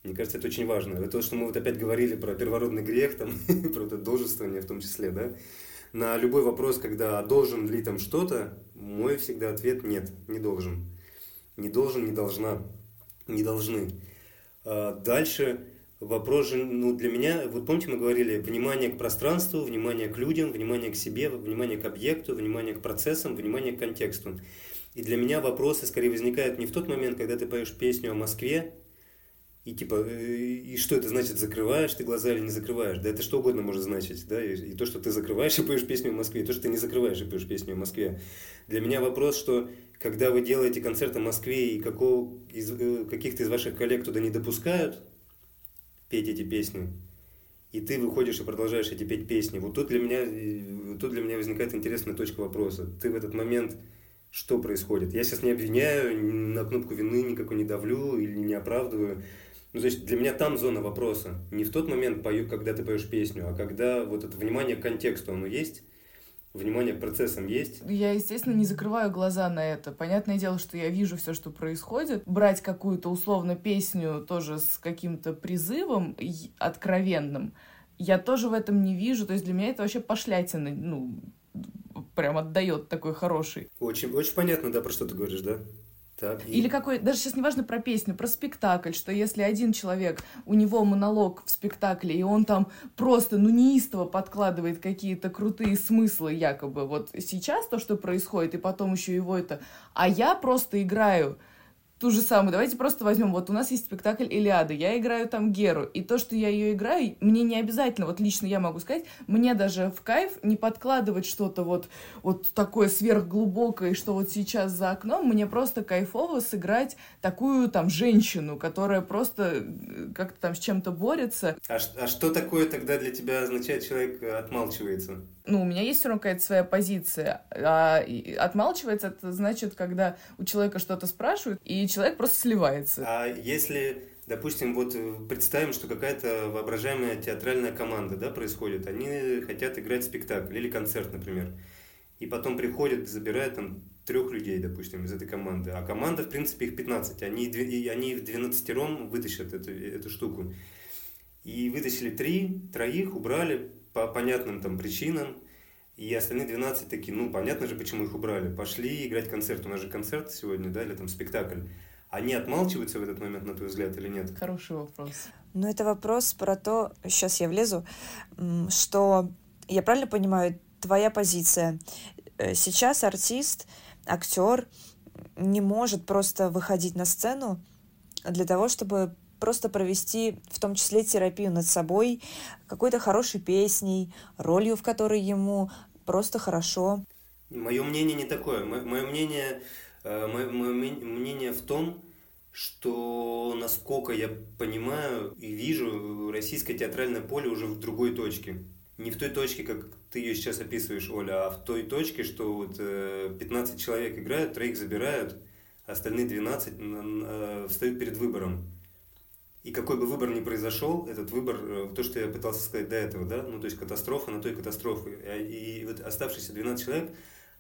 Мне кажется, это очень важно. Это то, что мы вот опять говорили про первородный грех, там, про это должествование в том числе, да. На любой вопрос, когда должен ли там что-то, мой всегда ответ нет, не должен. Не должен, не должна, не должны. А, дальше вопрос же, ну, для меня, вот помните, мы говорили, внимание к пространству, внимание к людям, внимание к себе, внимание к объекту, внимание к процессам, внимание к контексту. И для меня вопросы скорее возникают не в тот момент, когда ты поешь песню о Москве, и типа, э, и что это значит, закрываешь ты глаза или не закрываешь? Да это что угодно может значить, да, и, и то, что ты закрываешь и поешь песню о Москве, и то, что ты не закрываешь и поешь песню о Москве. Для меня вопрос, что когда вы делаете концерт о Москве и какого, из, э, каких-то из ваших коллег туда не допускают петь эти песни, и ты выходишь и продолжаешь эти петь песни, вот тут для меня, э, тут для меня возникает интересная точка вопроса. Ты в этот момент что происходит? Я сейчас не обвиняю, на кнопку вины никакой не давлю или не оправдываю. Ну, есть для меня там зона вопроса. Не в тот момент, пою, когда ты поешь песню, а когда вот это внимание к контексту, оно есть, внимание к процессам есть. Я, естественно, не закрываю глаза на это. Понятное дело, что я вижу все, что происходит. Брать какую-то условно песню тоже с каким-то призывом откровенным, я тоже в этом не вижу. То есть для меня это вообще пошлятина, ну, прям отдает такой хороший. Очень, очень понятно, да, про что ты говоришь, да? Так, и... Или какой, даже сейчас не важно про песню, про спектакль, что если один человек, у него монолог в спектакле, и он там просто, ну, неистово подкладывает какие-то крутые смыслы якобы, вот сейчас то, что происходит, и потом еще его это, а я просто играю ту же самую. Давайте просто возьмем, вот у нас есть спектакль «Илиада», я играю там Геру, и то, что я ее играю, мне не обязательно, вот лично я могу сказать, мне даже в кайф не подкладывать что-то вот, вот такое сверхглубокое, что вот сейчас за окном, мне просто кайфово сыграть такую там женщину, которая просто э, как-то там с чем-то борется. А, а что такое тогда для тебя означает человек отмалчивается? Ну, у меня есть все равно какая-то своя позиция. А отмалчивается, это значит, когда у человека что-то спрашивают, и человек просто сливается. А если Допустим, вот э, представим, что какая-то воображаемая театральная команда да, происходит. Они хотят играть спектакль или концерт, например. И потом приходят, забирают там трех людей, допустим, из этой команды. А команда, в принципе, их 15. Они, они в 12 ром вытащат эту, эту штуку. И вытащили три, троих, убрали по понятным там причинам. И остальные 12 такие, ну, понятно же, почему их убрали. Пошли играть концерт. У нас же концерт сегодня, да, или там спектакль. Они отмалчиваются в этот момент, на твой взгляд, или нет? Хороший вопрос. Ну, это вопрос про то, сейчас я влезу, что, я правильно понимаю, твоя позиция. Э, сейчас артист, актер не может просто выходить на сцену для того, чтобы просто провести в том числе терапию над собой, какой-то хорошей песней, ролью, в которой ему просто хорошо. Мое мнение не такое. Мое мнение, э, мое, мнение в том, что, насколько я понимаю и вижу, российское театральное поле уже в другой точке. Не в той точке, как ты ее сейчас описываешь, Оля, а в той точке, что вот 15 э, человек играют, троих забирают, а остальные 12 э, встают перед выбором. И какой бы выбор ни произошел, этот выбор, э, то, что я пытался сказать до этого, да, ну, то есть катастрофа на той катастрофы. А, и вот оставшиеся 12 человек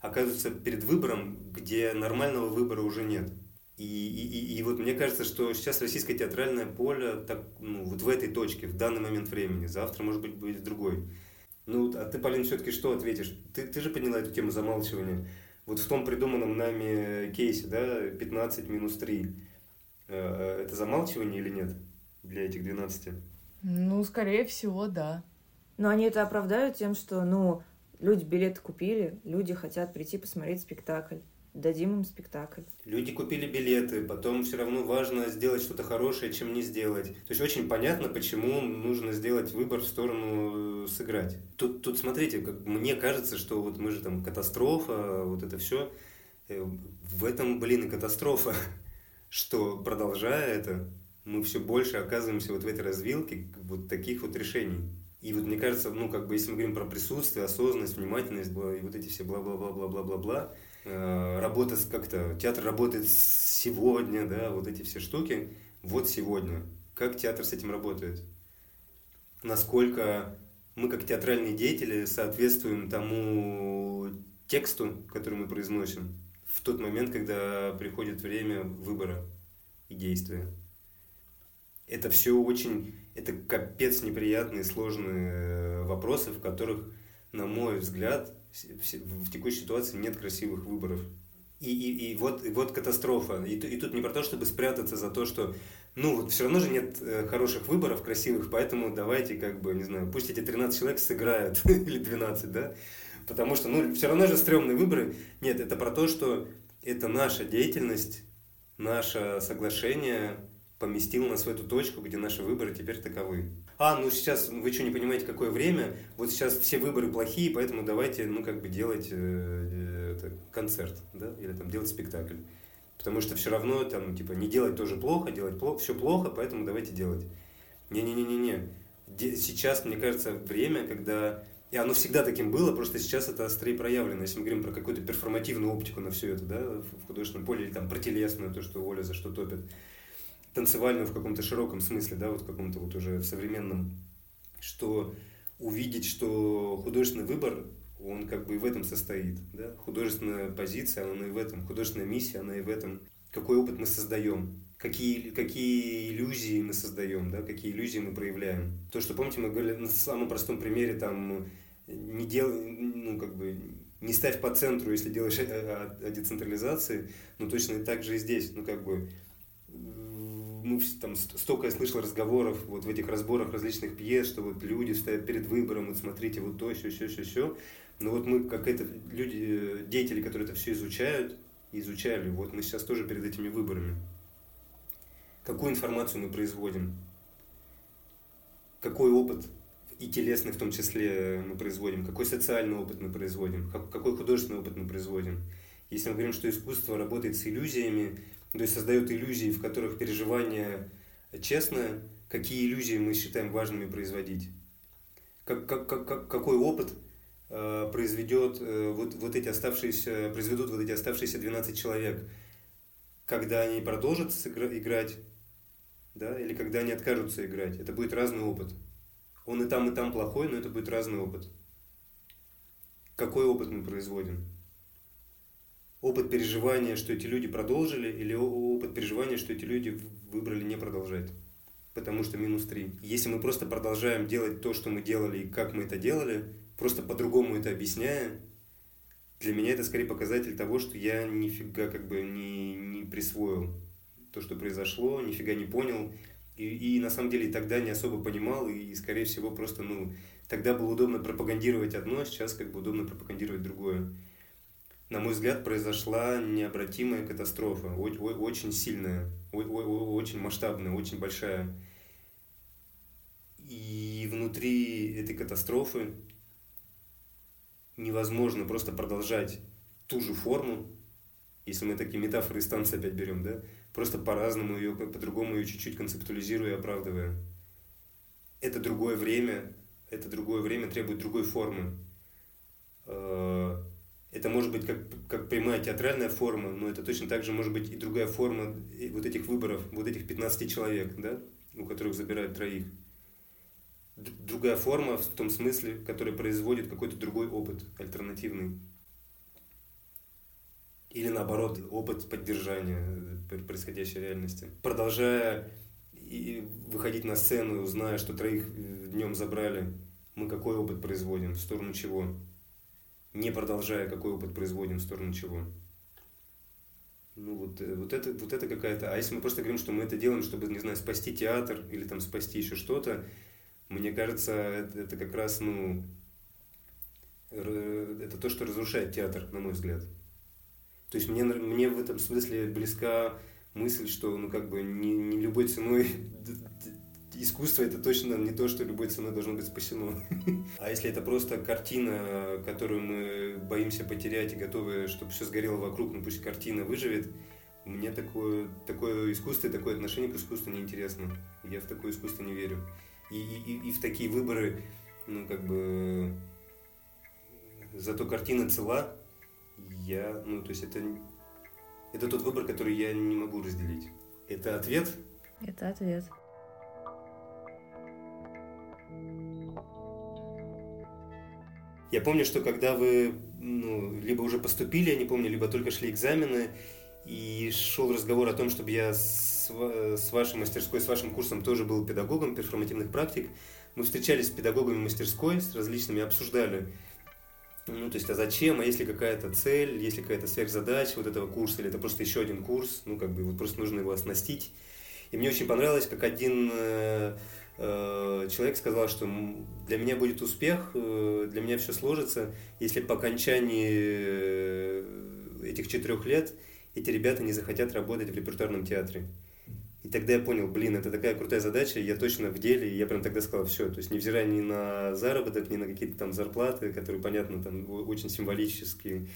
оказываются перед выбором, где нормального выбора уже нет. И, и, и, и вот мне кажется, что сейчас российское театральное поле так, ну, вот в этой точке, в данный момент времени, завтра, может быть, будет другой. Ну, а ты, Полин, все-таки что ответишь? Ты, ты же подняла эту тему замалчивания. Вот в том придуманном нами кейсе, да, 15 минус 3, э, э, это замалчивание или нет? Для этих 12? Ну, скорее всего, да. Но они это оправдают тем, что, ну, люди билеты купили, люди хотят прийти посмотреть спектакль. Дадим им спектакль. Люди купили билеты, потом все равно важно сделать что-то хорошее, чем не сделать. То есть очень понятно, почему нужно сделать выбор в сторону э, сыграть. Тут, тут смотрите, как мне кажется, что вот мы же там катастрофа, вот это все. Э, в этом, блин, и катастрофа, что продолжая это, мы все больше оказываемся вот в этой развилке вот таких вот решений. И вот мне кажется, ну, как бы, если мы говорим про присутствие, осознанность, внимательность, и вот эти все бла-бла-бла-бла-бла-бла-бла, э, работа как-то, театр работает сегодня, да, вот эти все штуки, вот сегодня. Как театр с этим работает? Насколько мы, как театральные деятели, соответствуем тому тексту, который мы произносим в тот момент, когда приходит время выбора и действия это все очень, это капец неприятные, сложные э, вопросы, в которых, на мой взгляд, в текущей ситуации нет красивых выборов. И, и, и, вот, и вот катастрофа. И, и тут не про то, чтобы спрятаться за то, что ну вот все равно же нет э, хороших выборов, красивых, поэтому давайте как бы, не знаю, пусть эти 13 человек сыграют, или 12, да, потому что, ну, все равно же стрёмные выборы. Нет, это про то, что это наша деятельность, наше соглашение, поместил нас в эту точку, где наши выборы теперь таковы. А, ну сейчас вы что, не понимаете, какое время? Вот сейчас все выборы плохие, поэтому давайте, ну, как бы делать э, э, это, концерт, да, или там делать спектакль. Потому что все равно там, типа, не делать тоже плохо, делать плохо, все плохо, поэтому давайте делать. Не-не-не-не-не. Сейчас, мне кажется, время, когда... И оно всегда таким было, просто сейчас это острее проявлено. Если мы говорим про какую-то перформативную оптику на все это, да, в художественном поле, или там про телесную, то, что Оля за что топит танцевальную в каком-то широком смысле, да, вот в каком-то вот уже в современном, что увидеть, что художественный выбор, он как бы и в этом состоит, да, художественная позиция, она и в этом, художественная миссия, она и в этом, какой опыт мы создаем, какие, какие иллюзии мы создаем, да, какие иллюзии мы проявляем. То, что, помните, мы говорили на самом простом примере, там, не дел, ну, как бы, не ставь по центру, если делаешь о, о, о децентрализации, ну, точно так же и здесь, ну, как бы, ну, там столько я слышал разговоров вот в этих разборах различных пьес, что вот люди стоят перед выбором, вот смотрите, вот то, все, все, все, все. Но вот мы, как это, люди, деятели, которые это все изучают, изучали, вот мы сейчас тоже перед этими выборами. какую информацию мы производим, какой опыт и телесный в том числе мы производим, какой социальный опыт мы производим, какой художественный опыт мы производим. Если мы говорим, что искусство работает с иллюзиями, то есть создает иллюзии, в которых переживание честное, какие иллюзии мы считаем важными производить? Как, как, как, какой опыт э, произведет э, вот, вот эти оставшиеся, произведут вот эти оставшиеся 12 человек, когда они продолжат играть, да, или когда они откажутся играть. Это будет разный опыт. Он и там, и там плохой, но это будет разный опыт. Какой опыт мы производим? Опыт переживания, что эти люди продолжили, или опыт переживания, что эти люди выбрали не продолжать? Потому что минус 3. Если мы просто продолжаем делать то, что мы делали и как мы это делали, просто по-другому это объясняя, для меня это скорее показатель того, что я нифига как бы не, не присвоил то, что произошло, нифига не понял, и, и на самом деле тогда не особо понимал, и, скорее всего, просто, ну, тогда было удобно пропагандировать одно, а сейчас как бы удобно пропагандировать другое. На мой взгляд, произошла необратимая катастрофа, очень сильная, очень масштабная, очень большая. И внутри этой катастрофы невозможно просто продолжать ту же форму, если мы такие метафоры из танца опять берем, да, просто по-разному ее, по-другому ее чуть-чуть концептуализируя и оправдывая. Это другое время, это другое время требует другой формы. Это может быть как, как прямая театральная форма, но это точно так же может быть и другая форма вот этих выборов, вот этих 15 человек, да, у которых забирают троих. Другая форма в том смысле, которая производит какой-то другой опыт, альтернативный. Или наоборот, опыт поддержания э, происходящей реальности. Продолжая и выходить на сцену, зная, что троих э, днем забрали, мы какой опыт производим, в сторону чего? Не продолжая, какой опыт производим, в сторону чего? Ну вот, э, вот это, вот это какая-то... А если мы просто говорим, что мы это делаем, чтобы, не знаю, спасти театр или там спасти еще что-то, мне кажется, это, это как раз, ну, это то, что разрушает театр, на мой взгляд. То есть мне, мне в этом смысле близка мысль, что ну как бы не, не любой ценой искусство это точно не то, что любой ценой должно быть спасено. А если это просто картина, которую мы боимся потерять и готовы, чтобы все сгорело вокруг, ну пусть картина выживет, мне такое, такое искусство и такое отношение к искусству неинтересно. Я в такое искусство не верю. И, и, и в такие выборы, ну как бы, зато картина цела, я, ну, то есть это, это тот выбор, который я не могу разделить. Это ответ? Это ответ. Я помню, что когда вы ну, либо уже поступили, я не помню, либо только шли экзамены, и шел разговор о том, чтобы я с, с вашей мастерской, с вашим курсом тоже был педагогом перформативных практик. Мы встречались с педагогами мастерской, с различными, обсуждали. Ну, то есть, а зачем, а если какая-то цель, если какая-то сверхзадача вот этого курса, или это просто еще один курс, ну, как бы, вот просто нужно его оснастить. И мне очень понравилось, как один э, человек сказал, что для меня будет успех, э, для меня все сложится, если по окончании э, этих четырех лет эти ребята не захотят работать в репертуарном театре. И тогда я понял, блин, это такая крутая задача, я точно в деле, и я прям тогда сказал, все, то есть невзирая ни на заработок, ни на какие-то там зарплаты, которые, понятно, там очень символические,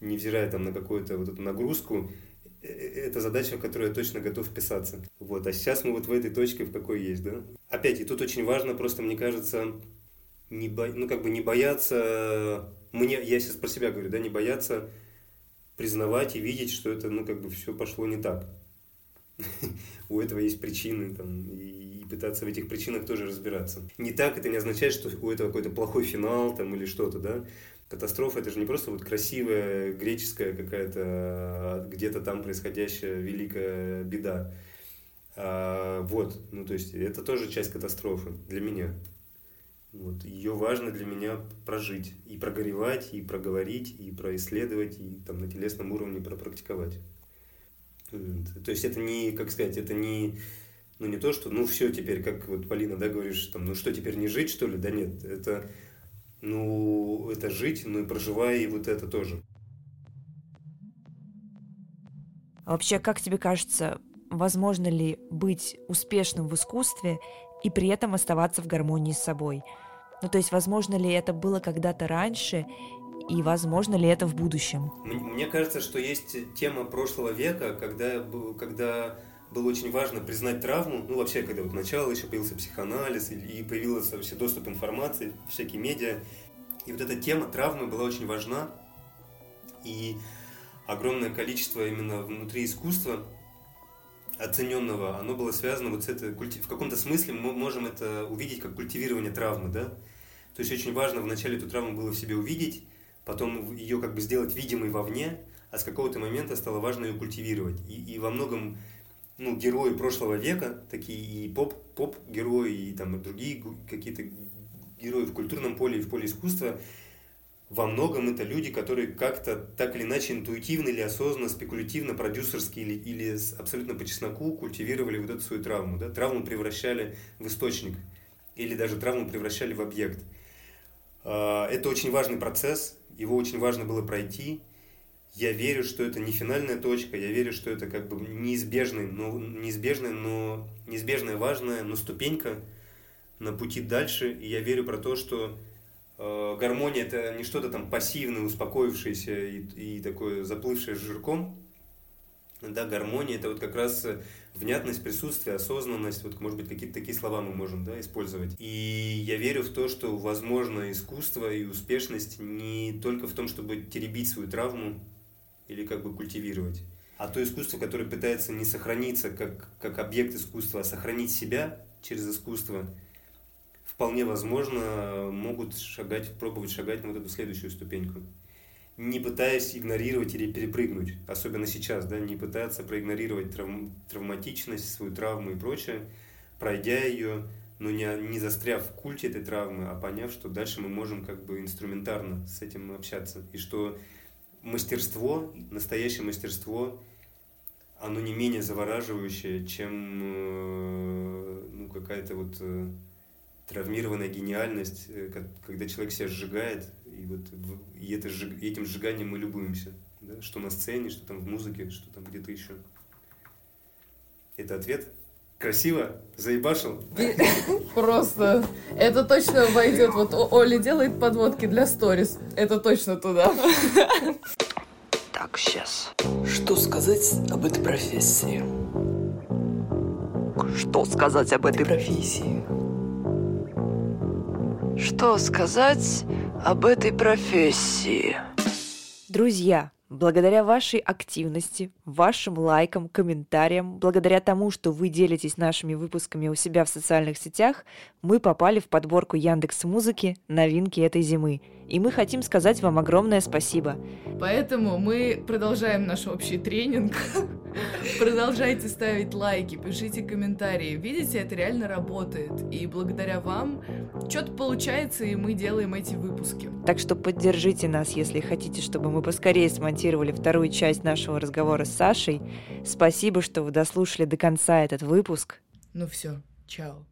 невзирая там на какую-то вот эту нагрузку, э, э, это задача, в которую я точно готов вписаться. Вот, а сейчас мы вот в этой точке, в какой есть, да. Опять, и тут очень важно, просто мне кажется, не бо... ну как бы не бояться, мне, я сейчас про себя говорю, да, не бояться признавать и видеть, что это, ну как бы все пошло не так. у этого есть причины, там, и пытаться в этих причинах тоже разбираться. Не так это не означает, что у этого какой-то плохой финал там, или что-то, да. Катастрофа это же не просто вот красивая греческая какая-то а, где-то там происходящая великая беда. А, вот, ну то есть это тоже часть катастрофы для меня. Вот. Ее важно для меня прожить, и прогоревать, и проговорить, и происследовать, и там на телесном уровне пропрактиковать. То есть это не, как сказать, это не, ну не то, что, ну все теперь, как вот Полина, да, говоришь, там, ну что теперь не жить, что ли? Да нет, это, ну, это жить, ну и проживая и вот это тоже. А вообще, как тебе кажется, возможно ли быть успешным в искусстве и при этом оставаться в гармонии с собой. Ну, то есть, возможно ли это было когда-то раньше, и возможно ли это в будущем? Мне кажется, что есть тема прошлого века, когда, когда было очень важно признать травму, ну вообще, когда вот начало еще появился психоанализ и появился вообще доступ информации, всякие медиа, и вот эта тема травмы была очень важна, и огромное количество именно внутри искусства оцененного, оно было связано вот с этой, в каком-то смысле мы можем это увидеть как культивирование травмы, да? То есть очень важно вначале эту травму было в себе увидеть, потом ее как бы сделать видимой вовне, а с какого-то момента стало важно ее культивировать. И, и во многом ну, герои прошлого века, такие и поп, поп-герои, и там другие какие-то герои в культурном поле и в поле искусства, во многом это люди, которые как-то так или иначе интуитивно или осознанно, спекулятивно, продюсерски или, или абсолютно по чесноку культивировали вот эту свою травму. Да? Травму превращали в источник или даже травму превращали в объект. А, это очень важный процесс, его очень важно было пройти. Я верю, что это не финальная точка, я верю, что это как бы неизбежный, но, неизбежная, но неизбежная важная, но ступенька на пути дальше. И я верю про то, что э, гармония это не что-то там пассивное, успокоившееся и, и такое заплывшее жирком. Да, гармония это вот как раз внятность присутствие, осознанность, вот, может быть, какие-то такие слова мы можем да, использовать. И я верю в то, что возможно искусство и успешность не только в том, чтобы теребить свою травму или как бы культивировать, а то искусство, которое пытается не сохраниться как, как объект искусства, а сохранить себя через искусство, вполне возможно могут шагать, пробовать шагать на вот эту следующую ступеньку. Не пытаясь игнорировать или перепрыгнуть, особенно сейчас, да, не пытаться проигнорировать травм, травматичность, свою травму и прочее, пройдя ее, но не, не застряв в культе этой травмы, а поняв, что дальше мы можем как бы инструментарно с этим общаться, и что мастерство, настоящее мастерство, оно не менее завораживающее, чем э, ну, какая-то вот э, травмированная гениальность, э, когда человек себя сжигает, и вот и это, и этим сжиганием мы любуемся. Да? Что на сцене, что там в музыке, что там где-то еще. Это ответ? Красиво? Заебашил? Просто. Это точно войдет. Вот Оля делает подводки для сторис. Это точно туда. Так, сейчас. Что сказать об этой профессии? Что сказать об этой профессии? Что сказать об этой профессии? Друзья, Благодаря вашей активности, вашим лайкам, комментариям, благодаря тому, что вы делитесь нашими выпусками у себя в социальных сетях, мы попали в подборку Яндекс Музыки «Новинки этой зимы». И мы хотим сказать вам огромное спасибо. Поэтому мы продолжаем наш общий тренинг. Продолжайте ставить лайки, пишите комментарии. Видите, это реально работает. И благодаря вам что-то получается, и мы делаем эти выпуски. Так что поддержите нас, если хотите, чтобы мы поскорее смонтировали вторую часть нашего разговора с Сашей. Спасибо, что вы дослушали до конца этот выпуск. Ну все, чао.